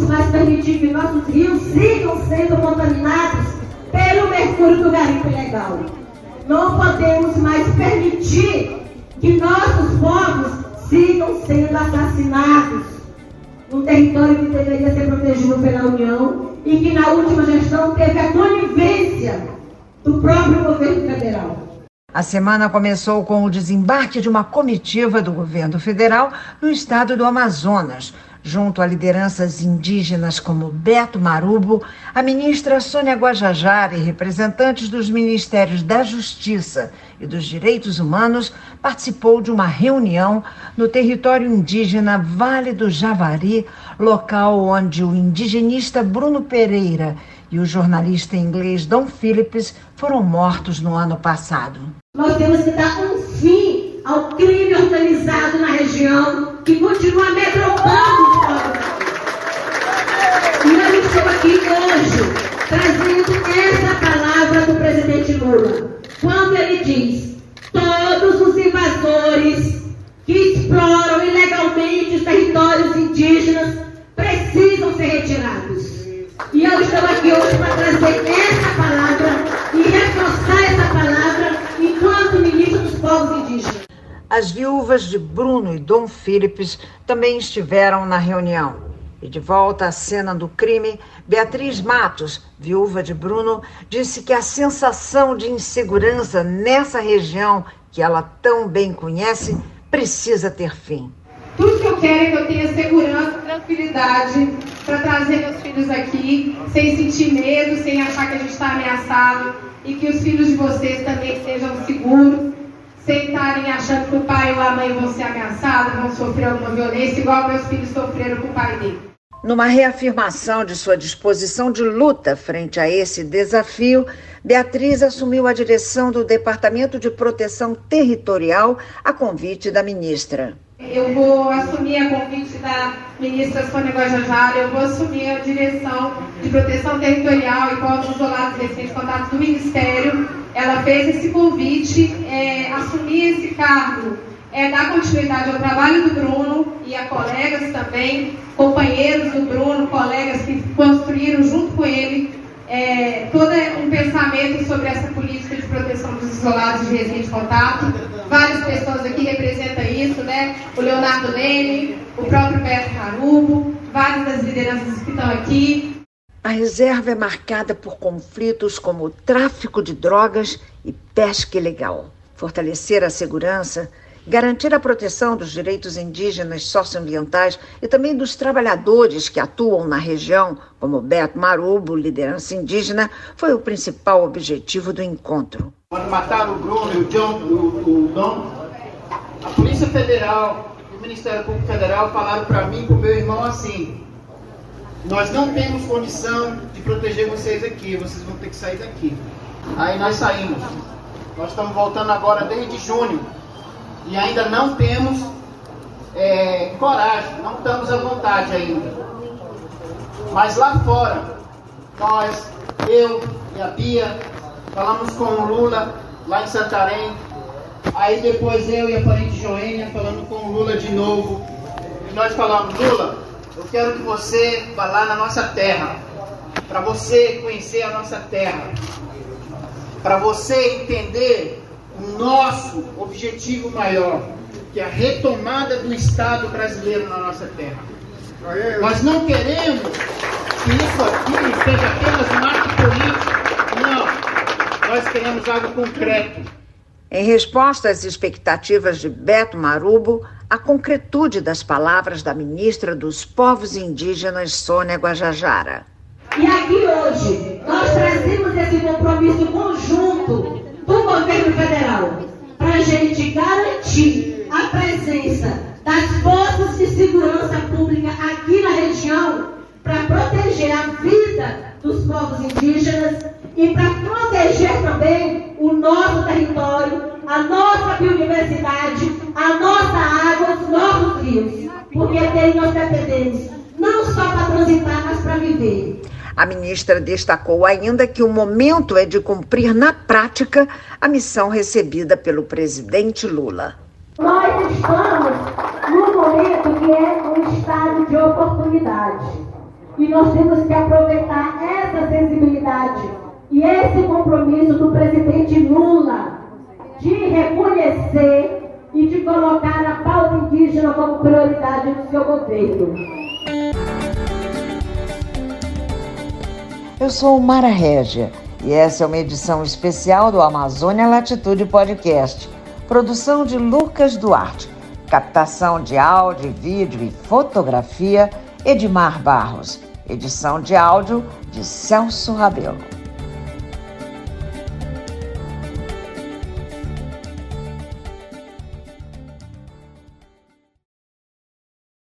podemos mais permitir que nossos rios sigam sendo contaminados pelo mercúrio do garimpo ilegal. Não podemos mais permitir que nossos povos sigam sendo assassinados num território que deveria ser protegido pela União e que na última gestão teve a conivência do próprio governo federal. A semana começou com o desembarque de uma comitiva do governo federal no estado do Amazonas junto a lideranças indígenas como Beto Marubo, a ministra Sônia Guajajara e representantes dos Ministérios da Justiça e dos Direitos Humanos, participou de uma reunião no território indígena Vale do Javari, local onde o indigenista Bruno Pereira e o jornalista inglês Don Phillips foram mortos no ano passado. Nós temos que dar um fim ao crime organizado na região que continua povos. E eu estou aqui hoje trazendo essa palavra do presidente Lula, quando ele diz: todos os invasores que exploram ilegalmente os territórios indígenas precisam ser retirados. Eu estou aqui hoje para trazer essa palavra e reforçar essa palavra enquanto ministro dos povos indígenas. As viúvas de Bruno e Dom Philips também estiveram na reunião. E de volta à cena do crime, Beatriz Matos, viúva de Bruno, disse que a sensação de insegurança nessa região que ela tão bem conhece precisa ter fim. Tudo que eu quero é que eu tenha segurança, tranquilidade para trazer meus filhos aqui, sem sentir medo, sem achar que a gente está ameaçado e que os filhos de vocês também sejam seguros sem estarem achando que o pai ou a mãe vão ser ameaçados, vão sofrer alguma violência, igual meus filhos sofreram com o pai dele. Numa reafirmação de sua disposição de luta frente a esse desafio, Beatriz assumiu a direção do Departamento de Proteção Territorial a convite da ministra. Eu vou assumir a convite da ministra Sônia Guajajara, eu vou assumir a direção de proteção territorial e povos isolados recentes contatos do Ministério. Ela fez esse convite, é, assumir esse cargo é dar continuidade ao trabalho do Bruno e a colegas também, companheiros do Bruno, colegas que construíram junto com ele é, todo um pensamento sobre essa política de proteção dos isolados de recente contato. Várias pessoas aqui representam né? O Leonardo Leme, o próprio Beto Carubo, várias das lideranças que estão aqui. A reserva é marcada por conflitos como o tráfico de drogas e pesca ilegal. Fortalecer a segurança garantir a proteção dos direitos indígenas socioambientais e também dos trabalhadores que atuam na região, como Beto Marubo, liderança indígena, foi o principal objetivo do encontro. Quando mataram o Bruno e o John, o, o Dom, a Polícia Federal e o Ministério Público Federal falaram para mim e para o meu irmão assim: nós não temos condição de proteger vocês aqui, vocês vão ter que sair daqui. Aí nós saímos. Nós estamos voltando agora desde junho e ainda não temos é, coragem, não estamos à vontade ainda. Mas lá fora, nós, eu e a Bia, falamos com o Lula lá em Santarém. Aí depois eu e a parente Joênia falando com o Lula de novo. E nós falamos, Lula, eu quero que você vá lá na nossa terra. Para você conhecer a nossa terra. Para você entender o nosso objetivo maior, que é a retomada do Estado brasileiro na nossa terra. Nós não queremos que isso aqui seja apenas um ato político. Não. Nós queremos algo concreto. Em resposta às expectativas de Beto Marubo, a concretude das palavras da ministra dos Povos Indígenas, Sônia Guajajara. E aqui hoje, nós trazemos esse compromisso conjunto do governo federal para a gente garantir a presença das forças de segurança pública aqui na região para proteger a vida dos povos indígenas e para proteger também o nosso território, não só para transitar, mas para viver. A ministra destacou ainda que o momento é de cumprir na prática a missão recebida pelo presidente Lula. Nós estamos num momento que é um estado de oportunidade. E nós temos que aproveitar essa sensibilidade e esse compromisso do presidente Lula de reconhecer e de colocar a pauta indígena como prioridade do seu governo. Eu sou Mara Régia e essa é uma edição especial do Amazônia Latitude Podcast, produção de Lucas Duarte, captação de áudio, vídeo e fotografia Edmar Barros, edição de áudio de Celso Rabelo.